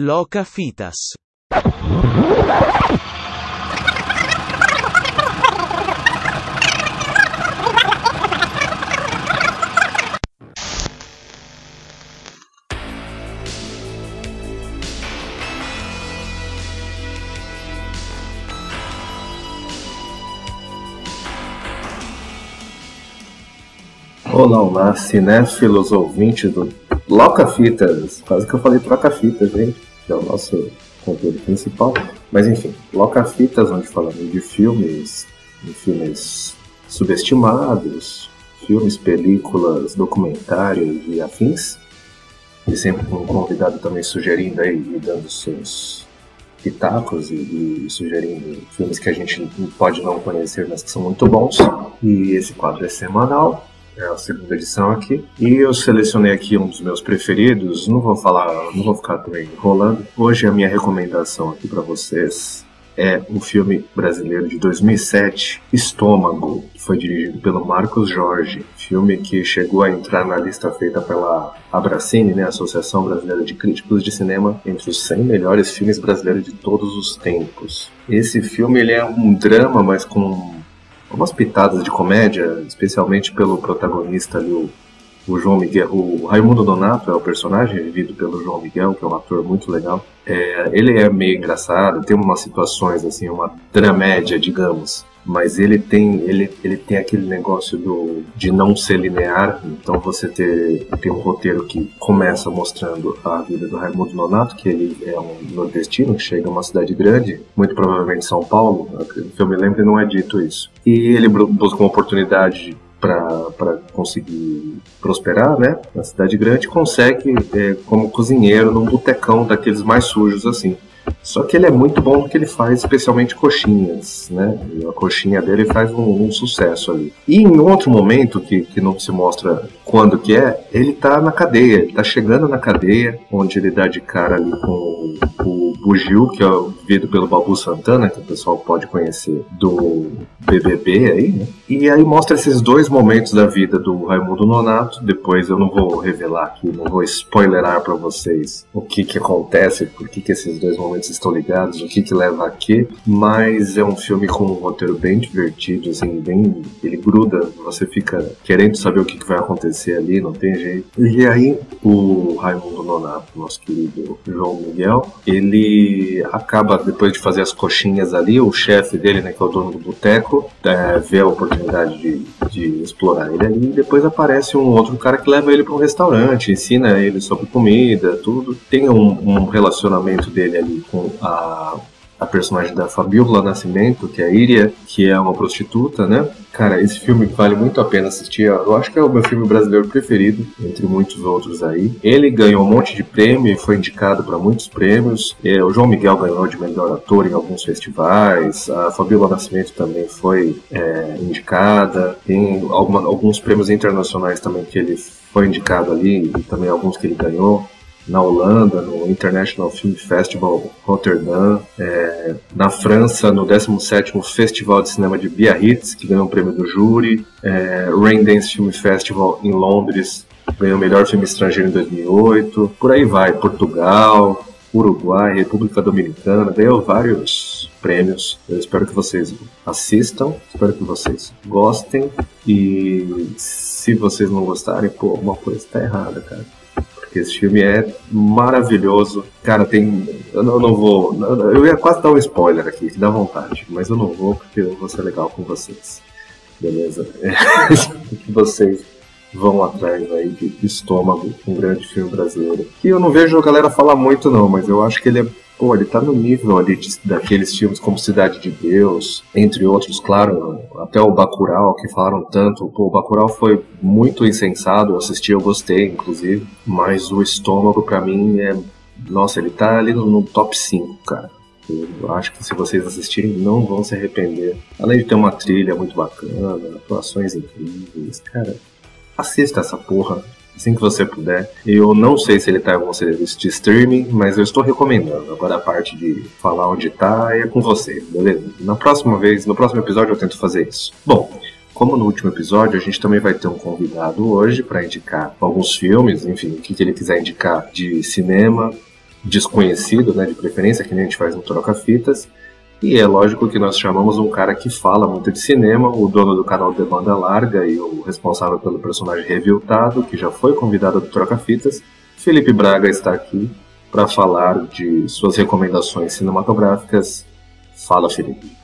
Loca Fitas. Olá, olá, cinéfilos ouvintes do Loca Fitas. Quase que eu falei troca fitas, gente, que é o nosso conteúdo principal. Mas enfim, Loca Fitas, onde falamos de filmes, de filmes subestimados, filmes, películas, documentários e afins. E sempre com um convidado também sugerindo aí e dando seus pitacos e, e, sugerindo filmes que a gente pode não conhecer, mas que são muito bons. E esse quadro é semanal é a segunda edição aqui. E eu selecionei aqui um dos meus preferidos. Não vou falar, não vou ficar também enrolando. Hoje a minha recomendação aqui para vocês é o filme brasileiro de 2007, Estômago, que foi dirigido pelo Marcos Jorge. Filme que chegou a entrar na lista feita pela Abracine, né, Associação Brasileira de Críticos de Cinema, entre os 100 melhores filmes brasileiros de todos os tempos. Esse filme ele é um drama, mas com umas pitadas de comédia, especialmente pelo protagonista ali, o, o João Miguel. O Raimundo Donato é o personagem vivido pelo João Miguel, que é um ator muito legal. É, ele é meio engraçado, tem umas situações assim, uma dramédia, digamos mas ele tem ele, ele tem aquele negócio do de não ser linear então você ter tem um roteiro que começa mostrando a vida do Raimundo Nonato que ele é um nordestino que chega a uma cidade grande muito provavelmente São Paulo que eu me lembro não é dito isso e ele busca uma oportunidade para conseguir prosperar, né? Na cidade grande, consegue é, como cozinheiro num botecão daqueles mais sujos assim. Só que ele é muito bom no que ele faz, especialmente coxinhas, né? A coxinha dele faz um, um, sucesso ali. E em outro momento, que, que não se mostra quando que é, ele tá na cadeia, ele tá chegando na cadeia, onde ele dá de cara ali com o Bugil, que é vivido pelo Babu Santana, que o pessoal pode conhecer do BBB aí, né? E aí mostra esses dois momentos da vida do Raimundo Nonato, depois eu não vou revelar aqui, não vou spoilerar para vocês o que que acontece, por que que esses dois momentos estão ligados, o que que leva a quê, mas é um filme com um roteiro bem divertido, assim, bem, ele gruda, você fica querendo saber o que que vai acontecer ali, não tem jeito. E aí o Raimundo Nonato, nosso querido João Miguel, ele acaba, depois de fazer as coxinhas ali, o chefe dele, né, que é o dono do boteco, é, vê a oportunidade de, de explorar ele ali, e depois aparece um outro cara que leva ele para um restaurante, ensina ele sobre comida, tudo. Tem um, um relacionamento dele ali com a, a personagem da Fabiola Nascimento, que é a Iria, que é uma prostituta, né? Cara, esse filme vale muito a pena assistir. Eu acho que é o meu filme brasileiro preferido, entre muitos outros aí. Ele ganhou um monte de prêmio e foi indicado para muitos prêmios. É, o João Miguel ganhou de melhor ator em alguns festivais. A Fabiola Nascimento também foi é, indicada. Tem alguma, alguns prêmios internacionais também que ele foi indicado ali e também alguns que ele ganhou na Holanda, no International Film Festival Rotterdam, é, na França, no 17º Festival de Cinema de Biarritz, que ganhou o prêmio do júri, é, Raindance Film Festival em Londres, ganhou o melhor filme estrangeiro em 2008, por aí vai, Portugal, Uruguai, República Dominicana, ganhou vários prêmios. Eu espero que vocês assistam, espero que vocês gostem e se vocês não gostarem, pô, uma coisa está errada, cara esse filme é maravilhoso. Cara, tem. Eu não, eu não, vou. Eu ia quase dar um spoiler aqui, que dá vontade, mas eu não vou porque eu vou ser legal com vocês. Beleza? que vocês vão atrás aí de Estômago, um grande filme brasileiro. Que eu não vejo a galera falar muito, não, mas eu acho que ele é pô, ele tá no nível ali de, daqueles filmes como Cidade de Deus, entre outros, claro, até o Bacurau, que falaram tanto. Pô, o Bacurau foi muito insensado, eu assisti, eu gostei, inclusive, mas o Estômago, para mim, é... Nossa, ele tá ali no, no top 5, cara. Eu acho que se vocês assistirem, não vão se arrepender. Além de ter uma trilha muito bacana, atuações incríveis, cara, assista essa porra assim que você puder. Eu não sei se ele tá em algum serviço de streaming, mas eu estou recomendando. Agora a parte de falar onde tá é com você, beleza? Na próxima vez, no próximo episódio eu tento fazer isso. Bom, como no último episódio, a gente também vai ter um convidado hoje para indicar alguns filmes, enfim, o que, ele quiser indicar de cinema, desconhecido, né, de preferência, que a gente faz no Troca-Fitas. E é lógico que nós chamamos um cara que fala muito de cinema, o dono do canal de banda larga e o responsável pelo personagem reviltado, que já foi convidado do Troca-Fitas. Felipe Braga está aqui para falar de suas recomendações cinematográficas. Fala, Felipe.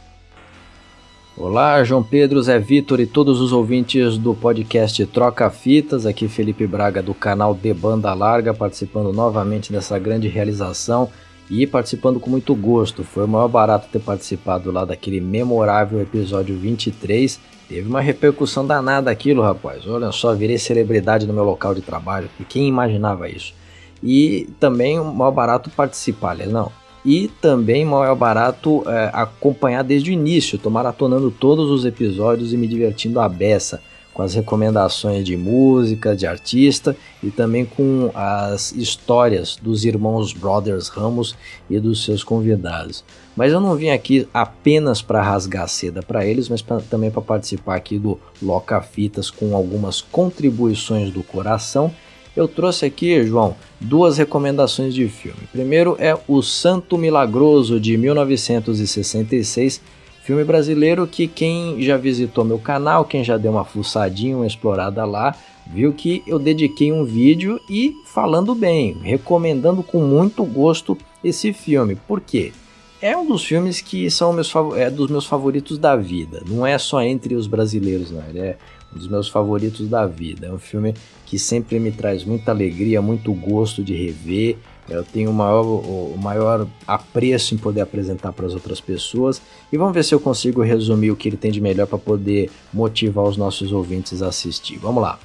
Olá, João Pedro, Zé Vitor e todos os ouvintes do podcast Troca Fitas. Aqui Felipe Braga do canal De Banda Larga, participando novamente dessa grande realização e participando com muito gosto. Foi o maior barato ter participado lá daquele memorável episódio 23. Teve uma repercussão danada aquilo, rapaz. Olha só, virei celebridade no meu local de trabalho. E quem imaginava isso? E também o maior barato participar, né? não. E também maior barato é, acompanhar desde o início. Tô maratonando todos os episódios e me divertindo a beça com as recomendações de música, de artista e também com as histórias dos irmãos Brothers Ramos e dos seus convidados. Mas eu não vim aqui apenas para rasgar seda para eles, mas pra, também para participar aqui do Loca Fitas com algumas contribuições do coração. Eu trouxe aqui, João, duas recomendações de filme. Primeiro é O Santo Milagroso de 1966 Filme brasileiro que quem já visitou meu canal, quem já deu uma fuçadinha, uma explorada lá, viu que eu dediquei um vídeo e falando bem, recomendando com muito gosto esse filme. Por quê? É um dos filmes que são meus, é dos meus favoritos da vida. Não é só entre os brasileiros, não. Ele é um dos meus favoritos da vida. É um filme que sempre me traz muita alegria, muito gosto de rever. Eu tenho o maior, o maior apreço em poder apresentar para as outras pessoas e vamos ver se eu consigo resumir o que ele tem de melhor para poder motivar os nossos ouvintes a assistir. Vamos lá.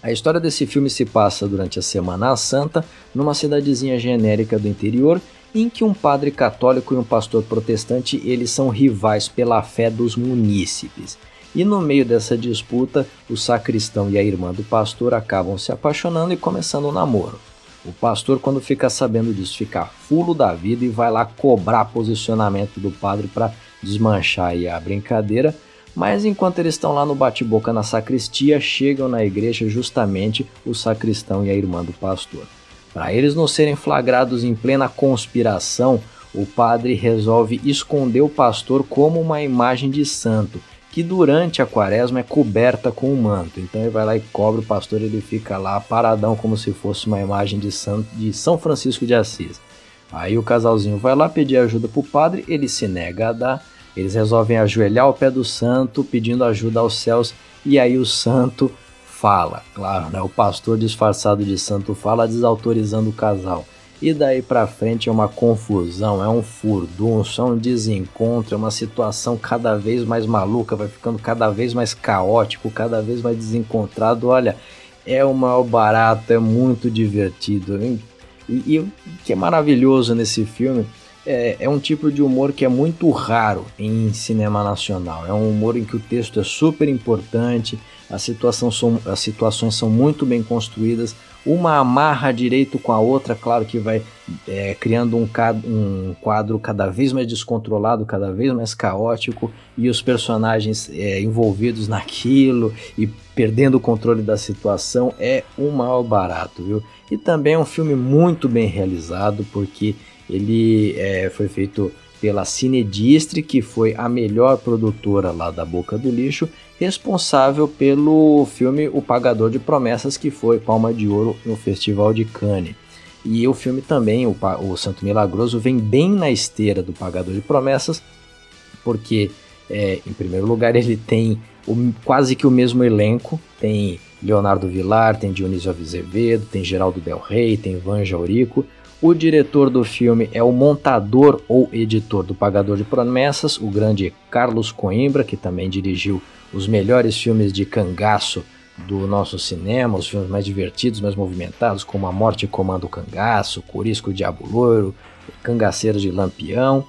A história desse filme se passa durante a Semana Santa, numa cidadezinha genérica do interior, em que um padre católico e um pastor protestante eles são rivais pela fé dos munícipes. E no meio dessa disputa, o sacristão e a irmã do pastor acabam se apaixonando e começando um namoro. O pastor, quando fica sabendo disso, fica fulo da vida e vai lá cobrar posicionamento do padre para desmanchar a brincadeira. Mas enquanto eles estão lá no bate-boca na sacristia, chegam na igreja justamente o sacristão e a irmã do pastor. Para eles não serem flagrados em plena conspiração, o padre resolve esconder o pastor como uma imagem de santo que durante a quaresma é coberta com um manto. Então ele vai lá e cobre o pastor, ele fica lá paradão como se fosse uma imagem de, São, de São Francisco de Assis. Aí o casalzinho vai lá pedir ajuda para o padre, ele se nega a dar, eles resolvem ajoelhar ao pé do santo, pedindo ajuda aos céus, e aí o santo fala, claro, né? O pastor disfarçado de santo fala, desautorizando o casal. E daí para frente é uma confusão, é um furdunço, é um desencontro, é uma situação cada vez mais maluca, vai ficando cada vez mais caótico, cada vez mais desencontrado. Olha, é o maior barato, é muito divertido. E, e o que é maravilhoso nesse filme é, é, um tipo de humor que é muito raro em cinema nacional. É um humor em que o texto é super importante, as, são, as situações são muito bem construídas, uma amarra direito com a outra, claro que vai é, criando um, um, quadro cada vez mais descontrolado, cada vez mais caótico, e os personagens é, envolvidos naquilo e perdendo o controle da situação é um maior barato, viu? E também é um filme muito bem realizado, porque ele é, foi feito pela Cinedistre, que foi a melhor produtora lá da Boca do Lixo, responsável pelo filme O Pagador de Promessas, que foi Palma de Ouro no Festival de Cannes. E o filme também, o, o Santo Milagroso, vem bem na esteira do Pagador de Promessas, porque, é, em primeiro lugar, ele tem o, quase que o mesmo elenco, tem Leonardo Vilar, tem Dionísio Azevedo, tem Geraldo Del Rey, tem Vanja Aurico, o diretor do filme é o montador ou editor do Pagador de Promessas, o grande Carlos Coimbra, que também dirigiu os melhores filmes de cangaço do nosso cinema, os filmes mais divertidos, mais movimentados, como A Morte Comanda o Cangaço, Corisco Diabo Loiro, Cangaceiro de Lampião.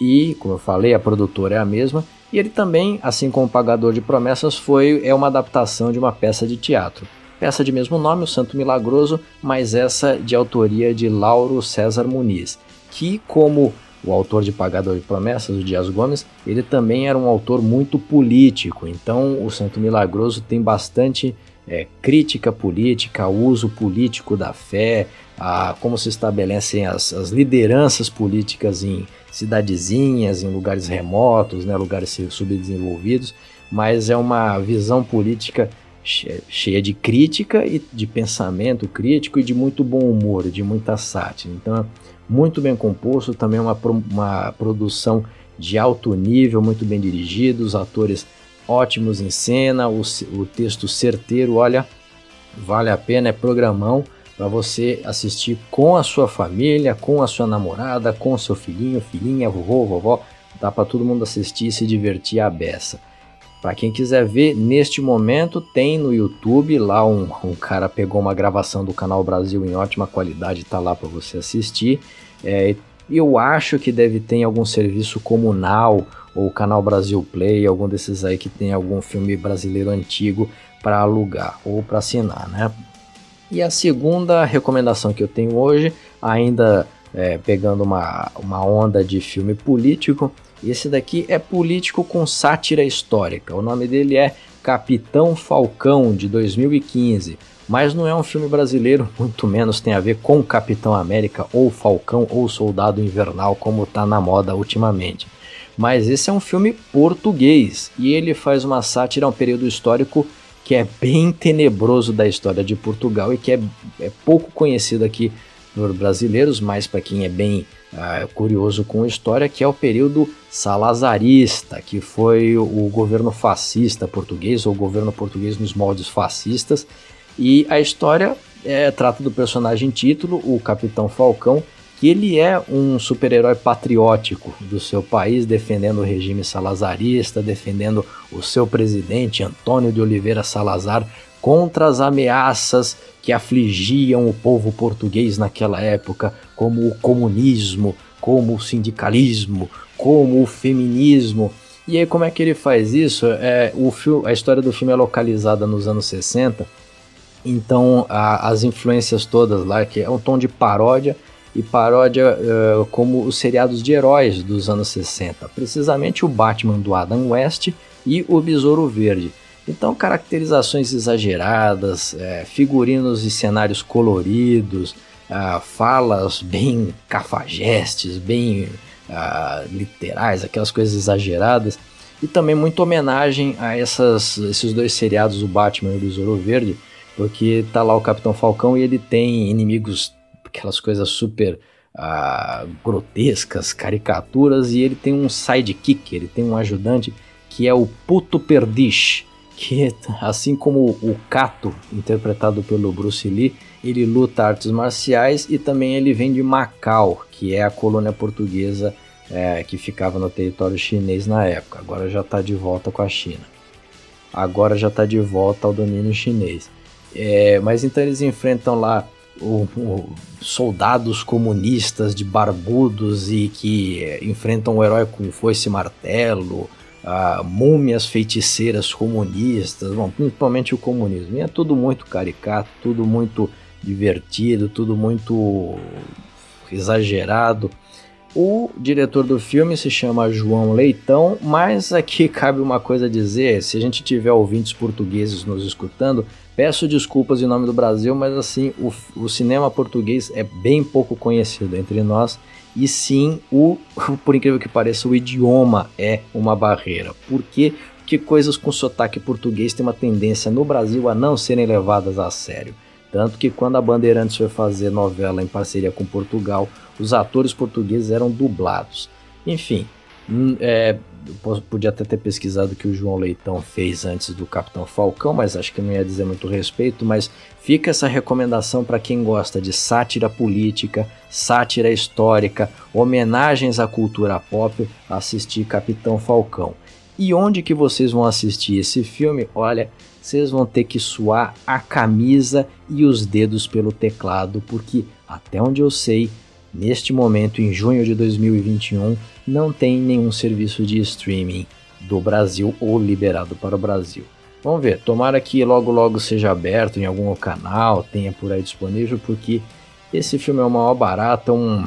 E, como eu falei, a produtora é a mesma. E ele também, assim como o Pagador de Promessas, foi é uma adaptação de uma peça de teatro peça de mesmo nome, O Santo Milagroso, mas essa de autoria de Lauro César Muniz, que, como o autor de Pagador de Promessas, o Dias Gomes, ele também era um autor muito político, então o Santo Milagroso tem bastante é, crítica política, uso político da fé, a, como se estabelecem as, as, lideranças políticas em cidadezinhas, em lugares remotos, né, lugares subdesenvolvidos, mas é uma visão política cheia de crítica e de pensamento crítico e de muito bom humor, de muita sátira. Então, é muito bem composto, também uma, uma produção de alto nível, muito bem dirigido, os atores ótimos em cena, o, o texto certeiro, olha, vale a pena, é programão para você assistir com a sua família, com a sua namorada, com seu filhinho, filhinha, vovô, vovó, dá para todo mundo assistir e se divertir a beça. Para quem quiser ver, neste momento tem no YouTube lá um, um, cara pegou uma gravação do canal Brasil em ótima qualidade, tá lá para você assistir. É, eu acho que deve ter algum serviço comunal ou Canal Brasil Play, algum desses aí que tem algum filme brasileiro antigo para alugar ou para assinar, né? E a segunda recomendação que eu tenho hoje, ainda é, pegando uma, uma onda de filme político, esse daqui é político com sátira histórica. O nome dele é Capitão Falcão, de 2015. Mas não é um filme brasileiro, muito menos tem a ver com Capitão América, ou Falcão, ou Soldado Invernal, como está na moda ultimamente mas esse é um filme português e ele faz uma sátira a um período histórico que é bem tenebroso da história de Portugal e que é, é pouco conhecido aqui por brasileiros, mas para quem é bem uh, curioso com história, que é o período salazarista, que foi o, o governo fascista português, ou o governo português nos moldes fascistas, e a história é, trata do personagem título, o Capitão Falcão, que ele é um super-herói patriótico do seu país, defendendo o regime salazarista, defendendo o seu presidente Antônio de Oliveira Salazar contra as ameaças que afligiam o povo português naquela época, como o comunismo, como o sindicalismo, como o feminismo. E aí como é que ele faz isso? É, o a história do filme é localizada nos anos 60, então a, as influências todas lá, que é um tom de paródia, e paródia uh, como os seriados de heróis dos anos 60, precisamente o Batman do Adam West e o Besouro Verde. Então, caracterizações exageradas, é, figurinos e cenários coloridos, uh, falas bem cafajestes, bem uh, literais, aquelas coisas exageradas, e também muita homenagem a essas, esses dois seriados, o Batman e o Besouro Verde, porque tá lá o Capitão Falcão e ele tem inimigos aquelas coisas super ah, grotescas, caricaturas, e ele tem um sidekick, ele tem um ajudante que é o Puto Perdiz, que assim como o Kato, interpretado pelo Bruce Lee, ele luta artes marciais e também ele vem de Macau, que é a colônia portuguesa é, que ficava no território chinês na época. Agora já está de volta com a China. Agora já está de volta ao domínio chinês. É, mas então eles enfrentam lá o, o, soldados comunistas de barbudos e que é, enfrentam o herói com foice e martelo, uh, múmias feiticeiras comunistas, bom, principalmente o comunismo. E é tudo muito caricato, tudo muito divertido, tudo muito exagerado. O diretor do filme se chama João Leitão, mas aqui cabe uma coisa a dizer: se a gente tiver ouvintes portugueses nos escutando, Peço desculpas em nome do Brasil, mas assim, o, o cinema português é bem pouco conhecido entre nós. E sim, o, por incrível que pareça, o idioma é uma barreira. Por quê? Porque coisas com sotaque português têm uma tendência no Brasil a não serem levadas a sério. Tanto que quando a Bandeirantes foi fazer novela em parceria com Portugal, os atores portugueses eram dublados. Enfim, hum, é, eu podia até ter pesquisado o que o João Leitão fez antes do Capitão Falcão, mas acho que não ia dizer muito respeito. Mas fica essa recomendação para quem gosta de sátira política, sátira histórica, homenagens à cultura pop, assistir Capitão Falcão. E onde que vocês vão assistir esse filme? Olha, vocês vão ter que suar a camisa e os dedos pelo teclado, porque até onde eu sei, Neste momento, em junho de 2021, não tem nenhum serviço de streaming do Brasil ou liberado para o Brasil. Vamos ver, tomara que logo logo seja aberto em algum canal, tenha por aí disponível, porque esse filme é uma maior barata, um,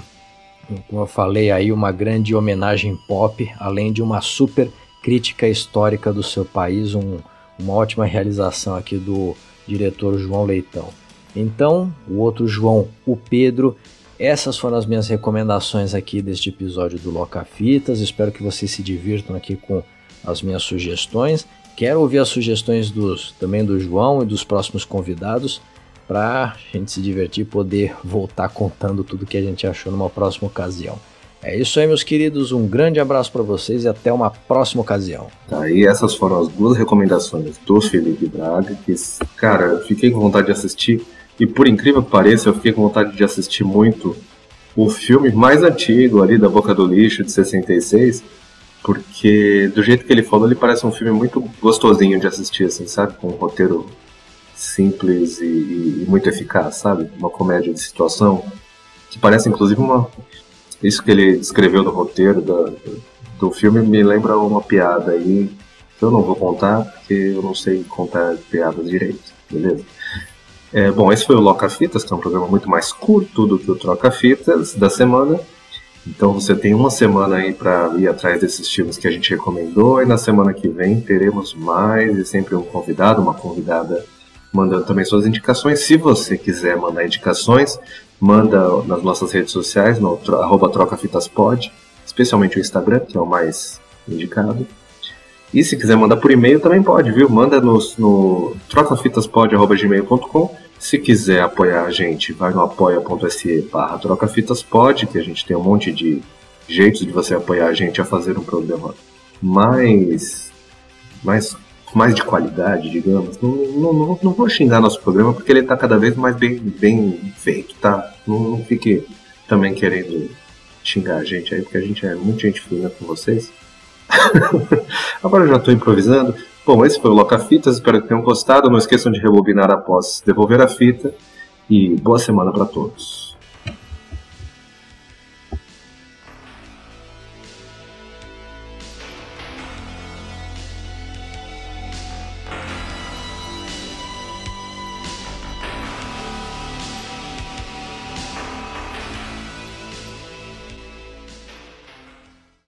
como eu falei aí, uma grande homenagem pop, além de uma super crítica histórica do seu país, um, uma ótima realização aqui do diretor João Leitão. Então, o outro João, o Pedro, essas foram as minhas recomendações aqui deste episódio do Loca Fitas. Espero que vocês se divirtam aqui com as minhas sugestões. Quero ouvir as sugestões dos também do João e dos próximos convidados para a gente se divertir e poder voltar contando tudo que a gente achou numa próxima ocasião. É isso aí, meus queridos. Um grande abraço para vocês e até uma próxima ocasião. Tá, e essas foram as duas recomendações do Felipe Braga, que, cara, fiquei com vontade de assistir. E por incrível que pareça, eu fiquei com vontade de assistir muito o filme mais antigo ali da Boca do Lixo, de 66, porque do jeito que ele falou, ele parece um filme muito gostosinho de assistir, assim, sabe? Com um roteiro simples e, e muito eficaz, sabe? Uma comédia de situação que parece inclusive uma. Isso que ele escreveu no roteiro da, do filme me lembra uma piada aí que eu não vou contar porque eu não sei contar piadas direito, beleza? É, bom, esse foi o Loca Fitas, que é um programa muito mais curto do que o Troca Fitas da semana. Então você tem uma semana aí para ir atrás desses filmes que a gente recomendou e na semana que vem teremos mais e sempre um convidado, uma convidada mandando também suas indicações. Se você quiser mandar indicações, manda nas nossas redes sociais, no arroba trocafitaspod, especialmente o Instagram, que é o mais indicado. E se quiser mandar por e-mail também pode, viu? Manda no, no trocafitaspod.gmail.com se quiser apoiar a gente, vai no apoia.se barra trocafitaspod, que a gente tem um monte de jeitos de você apoiar a gente a fazer um programa mais, mais, mais de qualidade, digamos. Não, não, não, não vou xingar nosso programa porque ele está cada vez mais bem, bem feito, tá? Não, não fique também querendo xingar a gente aí, porque a gente é muito gente fina com vocês. Agora eu já estou improvisando. Bom, esse foi o Loca Fitas, espero que tenham gostado. Não esqueçam de rebobinar após devolver a fita. E boa semana para todos.